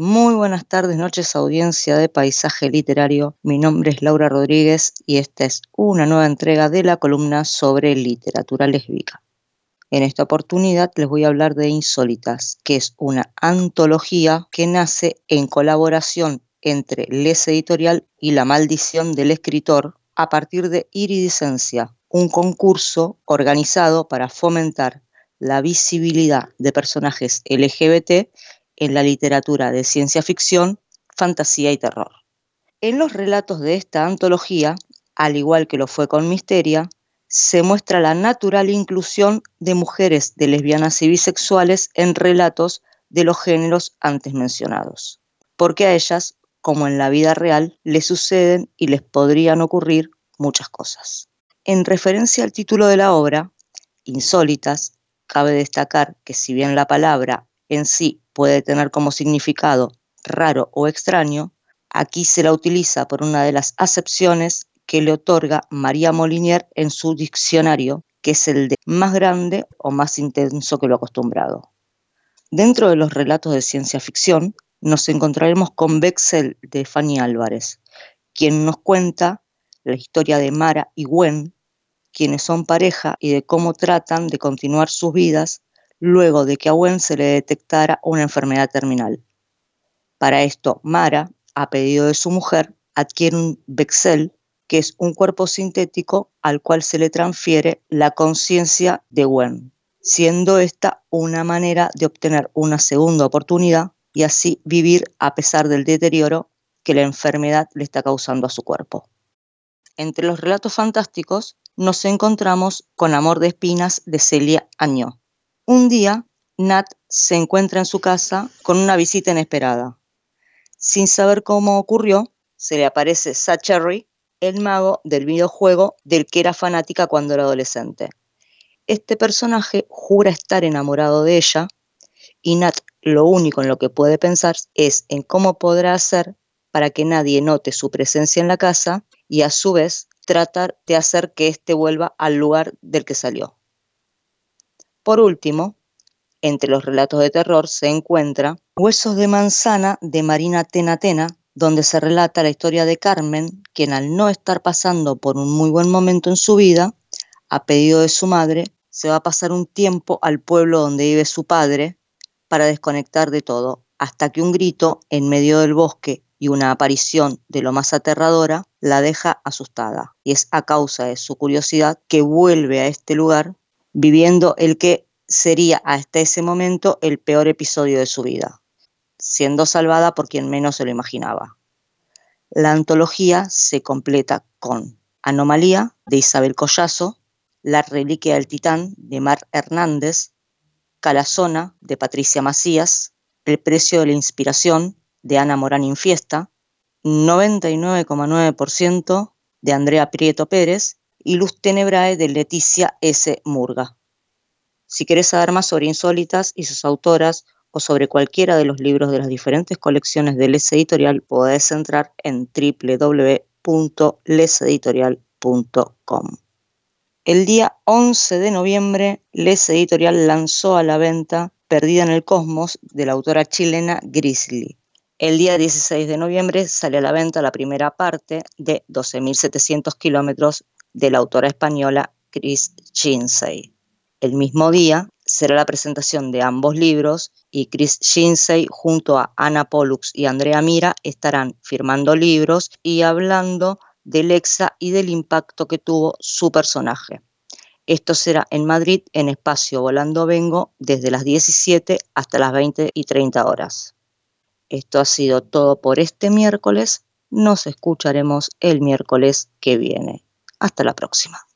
Muy buenas tardes, noches, audiencia de Paisaje Literario. Mi nombre es Laura Rodríguez y esta es una nueva entrega de la columna sobre literatura lésbica. En esta oportunidad les voy a hablar de Insólitas, que es una antología que nace en colaboración entre Les Editorial y La Maldición del Escritor a partir de Iridescencia, un concurso organizado para fomentar la visibilidad de personajes LGBT en la literatura de ciencia ficción, fantasía y terror. En los relatos de esta antología, al igual que lo fue con Misteria, se muestra la natural inclusión de mujeres de lesbianas y bisexuales en relatos de los géneros antes mencionados, porque a ellas, como en la vida real, les suceden y les podrían ocurrir muchas cosas. En referencia al título de la obra, Insólitas, cabe destacar que si bien la palabra en sí puede tener como significado raro o extraño, aquí se la utiliza por una de las acepciones que le otorga María Molinier en su diccionario, que es el de más grande o más intenso que lo acostumbrado. Dentro de los relatos de ciencia ficción, nos encontraremos con Bexel de Fanny Álvarez, quien nos cuenta la historia de Mara y Gwen, quienes son pareja y de cómo tratan de continuar sus vidas luego de que a Gwen se le detectara una enfermedad terminal. Para esto, Mara, a pedido de su mujer, adquiere un Bexel, que es un cuerpo sintético al cual se le transfiere la conciencia de Gwen, siendo esta una manera de obtener una segunda oportunidad y así vivir a pesar del deterioro que la enfermedad le está causando a su cuerpo. Entre los relatos fantásticos nos encontramos con Amor de Espinas de Celia Añó, un día, Nat se encuentra en su casa con una visita inesperada. Sin saber cómo ocurrió, se le aparece Sacherry, el mago del videojuego del que era fanática cuando era adolescente. Este personaje jura estar enamorado de ella y Nat lo único en lo que puede pensar es en cómo podrá hacer para que nadie note su presencia en la casa y a su vez tratar de hacer que éste vuelva al lugar del que salió. Por último, entre los relatos de terror se encuentra Huesos de manzana de Marina Tenatena, donde se relata la historia de Carmen, quien al no estar pasando por un muy buen momento en su vida, a pedido de su madre, se va a pasar un tiempo al pueblo donde vive su padre para desconectar de todo, hasta que un grito en medio del bosque y una aparición de lo más aterradora la deja asustada. Y es a causa de su curiosidad que vuelve a este lugar viviendo el que sería hasta ese momento el peor episodio de su vida, siendo salvada por quien menos se lo imaginaba. La antología se completa con Anomalía de Isabel Collazo, La Reliquia del Titán de Mar Hernández, Calazona de Patricia Macías, El Precio de la Inspiración de Ana Morán Infiesta, 99,9% de Andrea Prieto Pérez y Luz Tenebrae de Leticia S. Murga. Si quieres saber más sobre Insólitas y sus autoras o sobre cualquiera de los libros de las diferentes colecciones de Les Editorial, podés entrar en www.leseditorial.com. El día 11 de noviembre, Les Editorial lanzó a la venta Perdida en el Cosmos de la autora chilena Grizzly. El día 16 de noviembre sale a la venta la primera parte de 12.700 kilómetros de la autora española Chris Shinsey. El mismo día será la presentación de ambos libros y Chris Shinsey junto a Ana Pollux y Andrea Mira estarán firmando libros y hablando de Lexa y del impacto que tuvo su personaje. Esto será en Madrid en espacio Volando Vengo desde las 17 hasta las 20 y 30 horas. Esto ha sido todo por este miércoles. Nos escucharemos el miércoles que viene. Hasta la próxima.